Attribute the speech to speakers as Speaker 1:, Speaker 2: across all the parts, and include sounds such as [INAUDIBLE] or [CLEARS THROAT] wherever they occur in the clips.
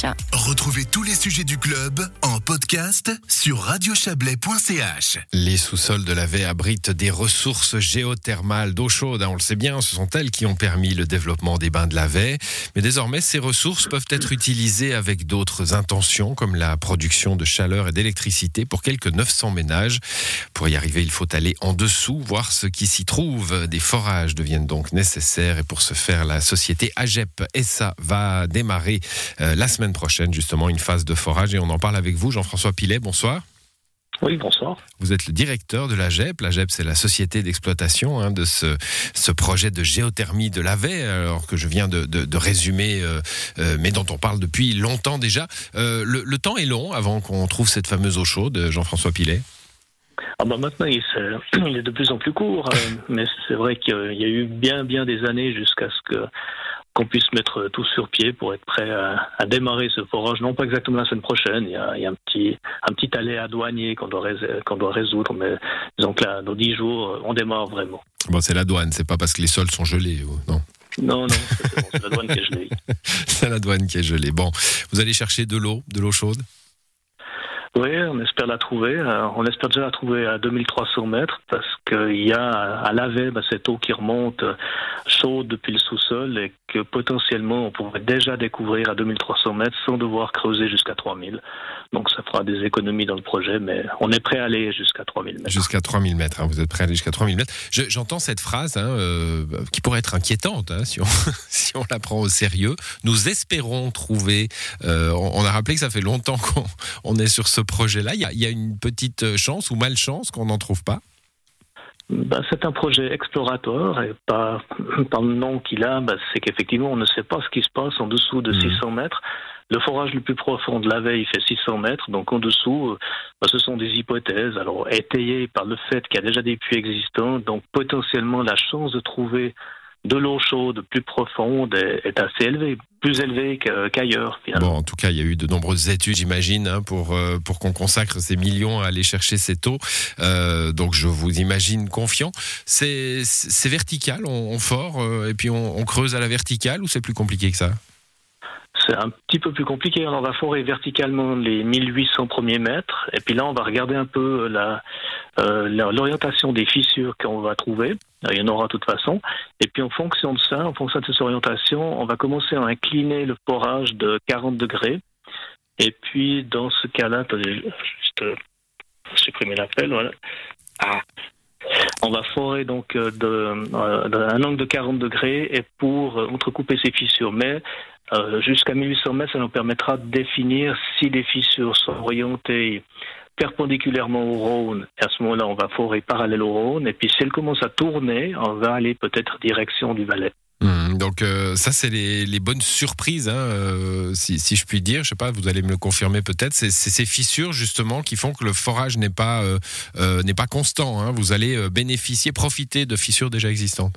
Speaker 1: Ciao.
Speaker 2: Retrouvez tous les sujets du club en podcast sur radiochablais.ch.
Speaker 3: Les sous-sols de la Vée abritent des ressources géothermales d'eau chaude. hein, On le sait bien, ce sont elles qui ont permis le développement des bains de la Vée. Mais désormais, ces ressources peuvent être utilisées avec d'autres intentions, comme la production de chaleur et d'électricité pour quelques 900 ménages. Pour y arriver, il faut aller en dessous, voir ce qui s'y trouve. Des forages deviennent donc nécessaires. Et pour ce faire, la société AGEP ESA va démarrer euh, la semaine prochaine, justement, une phase de forage. Et on en parle avec vous, Jean-François Pilet. Bonsoir.
Speaker 4: Oui, bonsoir.
Speaker 3: Vous êtes le directeur de l'AGEP. L'AGEP, c'est la société d'exploitation hein, de ce, ce projet de géothermie de l'AVE, alors que je viens de, de, de résumer, euh, euh, mais dont on parle depuis longtemps déjà. Euh, le, le temps est long avant qu'on trouve cette fameuse eau chaude, Jean-François Pilet.
Speaker 4: Ah bah maintenant, il, [CLEARS THROAT] il est de plus en plus court, euh, mais c'est vrai qu'il y a eu bien, bien des années jusqu'à ce que qu'on puisse mettre tout sur pied pour être prêt à, à démarrer ce forage. Non, pas exactement la semaine prochaine. Il y a, il y a un petit, un petit aléa douanier qu'on doit, qu'on doit résoudre, mais disons que là, dans dix jours, on démarre vraiment.
Speaker 3: Bon, c'est la douane, c'est pas parce que les sols sont gelés, non?
Speaker 4: Non, non, c'est la douane qui est gelée. [LAUGHS]
Speaker 3: C'est la douane qui est gelée. Bon, vous allez chercher de l'eau, de l'eau chaude?
Speaker 4: Oui, on espère la trouver. Euh, on espère déjà la trouver à 2300 mètres parce qu'il y a à laver bah, cette eau qui remonte euh, chaude depuis le sous-sol et que potentiellement on pourrait déjà découvrir à 2300 mètres sans devoir creuser jusqu'à 3000. Donc ça fera des économies dans le projet, mais on est prêt à aller jusqu'à 3000 mètres.
Speaker 3: Jusqu'à 3000 mètres, hein, vous êtes prêt à aller jusqu'à 3000 mètres. Je- J'entends cette phrase hein, euh, qui pourrait être inquiétante hein, si, on, [LAUGHS] la prend au sérieux. Nous espérons trouver. euh, on, a rappelé que ça fait longtemps qu'on on est sur ce projet-là. Il y a une petite chance ou malchance qu'on n'en trouve pas?
Speaker 4: Ben, c'est un projet exploratoire et par, par le nom qu'il a, ben, c'est qu'effectivement on ne sait pas ce qui se passe en dessous de
Speaker 3: Mhm.
Speaker 4: 600 mètres. Le forage le plus profond de la veille fait 600 mètres, donc en dessous, euh, ben, ce sont des hypothèses, alors étayées par le fait qu'il y a déjà des puits existants, donc potentiellement la chance de trouver de l'eau chaude plus profonde est, assez élevée, plus élevée qu'ailleurs finalement.
Speaker 3: Bon, en tout cas, il y a eu de nombreuses études, j'imagine, hein, pour, euh, pour qu'on consacre ces millions à aller chercher cette eau. Euh, donc, je vous imagine confiant. C'est vertical, on, fort, euh, et puis on creuse à la verticale, ou c'est plus compliqué que ça?
Speaker 4: Un petit peu plus compliqué. On va forer verticalement les 1800 premiers mètres. Et puis là, on va regarder un peu euh, l'orientation des fissures qu'on va trouver. Il y en aura de toute façon. Et puis en fonction de ça, en fonction de cette orientation, on va commencer à incliner le forage de 40 degrés. Et puis dans ce cas-là, attendez, juste supprimer l'appel. Voilà. Ah. On va forer donc euh, de, euh, d'un angle de 40 degrés et pour euh, entrecouper ces fissures. Mais euh, jusqu'à 1800 mètres, ça nous permettra de définir si les fissures sont orientées perpendiculairement au Rhône. Et à ce moment-là, on va forer parallèle au Rhône. Et puis, si elle commence à tourner, on va aller peut-être direction du Valais.
Speaker 3: Hum, Donc euh, ça c'est les, bonnes surprises, hein, euh, si, je puis dire. Je sais pas, vous allez me le confirmer peut-être. C'est ces fissures justement qui font que le forage n'est pas euh, n'est pas constant. hein. Vous allez bénéficier, profiter de fissures déjà existantes.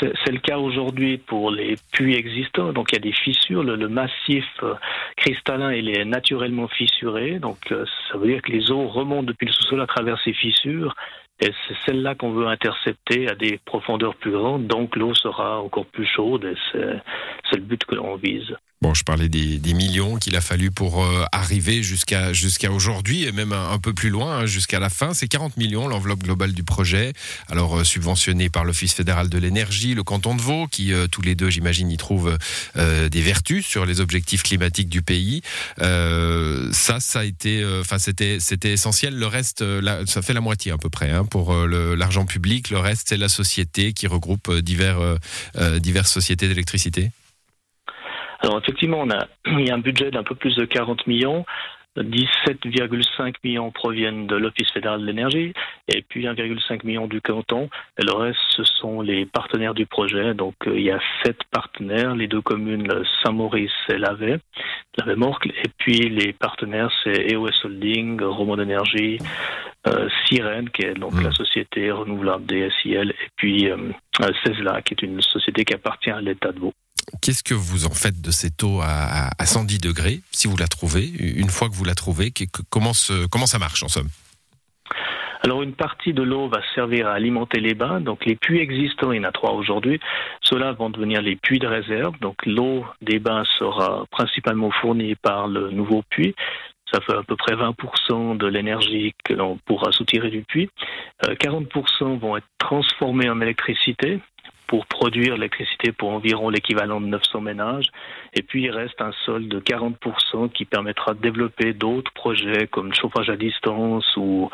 Speaker 4: C'est le cas aujourd'hui pour les puits existants. Donc, il y a des fissures. Le, le massif cristallin, il est naturellement fissuré. Donc, ça veut dire que les eaux remontent depuis le sous-sol à travers ces fissures. Et c'est celle-là qu'on veut intercepter à des profondeurs plus grandes. Donc, l'eau sera encore plus chaude. Et c'est c'est le but que l'on vise.
Speaker 3: Bon, je parlais des, millions qu'il a fallu pour euh, arriver jusqu'à aujourd'hui et même un, peu plus loin, hein, jusqu'à la fin. C'est 40 millions l'enveloppe globale du projet. Alors euh, subventionné par l'Office fédéral de l'énergie, le canton de Vaud, qui euh, tous les deux, j'imagine, y trouvent des vertus sur les objectifs climatiques du pays. Ça, ça a été, enfin c'était c'était essentiel. Le reste, ça fait la moitié à peu près hein, pour l'argent public. Le reste, c'est la société qui regroupe divers diverses sociétés d'électricité.
Speaker 4: Alors effectivement, on a, [CLEARS THROAT] il y a un budget d'un peu plus de 40 millions. 17,5 millions proviennent de l'Office fédéral de l'énergie et puis 1,5 million du canton. Et le reste, ce sont les partenaires du projet. Donc euh, il y a sept partenaires, les deux communes Saint-Maurice et Lavey, Lavey-Morcle. Et puis les partenaires, c'est EOS Holding, Roman Énergie, euh, Sirène, qui est donc
Speaker 3: Mm.
Speaker 4: la société renouvelable DSIL, et puis euh, Cesla, qui est une société qui appartient à l'État de Vaud.
Speaker 3: Qu'est-ce que vous en faites de cette eau à, à- à 110 degrés, si vous la trouvez Une fois que vous la trouvez, comment ça marche en somme?
Speaker 4: Alors une partie de l'eau va servir à alimenter les bains. Donc les puits existants, il y en a trois aujourd'hui, ceux-là vont devenir les puits de réserve. Donc l'eau des bains sera principalement fournie par le nouveau puits. Ça fait à peu près 20% de l'énergie que l'on pourra soutirer du puits. 40% euh, vont être transformés en électricité pour produire l'électricité pour environ l'équivalent de 900 ménages. Et puis il reste un sol de 40% qui permettra de développer d'autres projets comme le chauffage à distance ou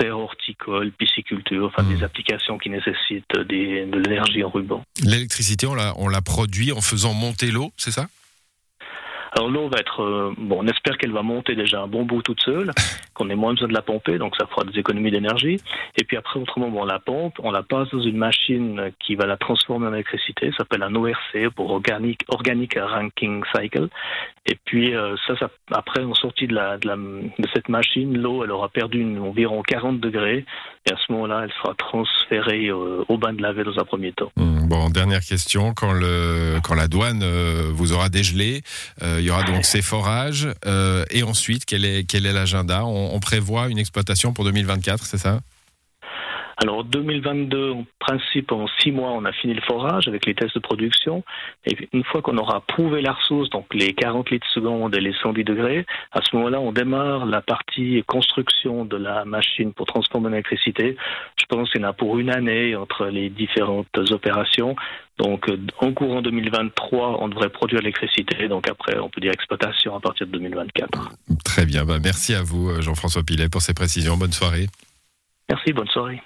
Speaker 4: serre horticole, pisciculture, enfin des hmm. applications qui nécessitent de l'énergie en ruban.
Speaker 3: L'électricité, on la, on la produit en faisant monter l'eau, c'est ça?
Speaker 4: Alors l'eau va être, euh, bon, on espère qu'elle va monter déjà un bon bout toute seule, [LAUGHS] qu'on ait moins besoin de la pomper, donc ça fera des économies d'énergie. Et puis après, autrement, bon, on la pompe, on la passe dans une machine qui va la transformer en électricité, ça s'appelle un ORC pour Organic, Organic Ranking Cycle. Et puis euh, ça, ça, après, en sortie de, la, de, la, de cette machine, l'eau, elle aura perdu une, environ 40 degrés, et à ce moment-là, elle sera transférée euh, au bain de laver dans un premier temps.
Speaker 3: Mmh, bon, dernière question, quand, le, quand la douane vous aura dégelé, il y aura donc ces forages. Euh, et ensuite, quel est, quel est l'agenda? On, prévoit une exploitation pour 2024, c'est ça?
Speaker 4: Alors 2022, en principe, en six mois, on a fini le forage avec les tests de production. Et une fois qu'on aura prouvé la ressource, donc les 40 litres secondes et les 110 degrés, à ce moment-là, on démarre la partie construction de la machine pour transformer l'électricité. Je pense qu'il y en a pour une année entre les différentes opérations. Donc, en courant 2023, on devrait produire l'électricité. Donc après, on peut dire exploitation à partir de 2024.
Speaker 3: Très bien. Bah, merci à vous, Jean-François Pilet, pour ces précisions. Bonne soirée.
Speaker 4: Merci, bonne soirée.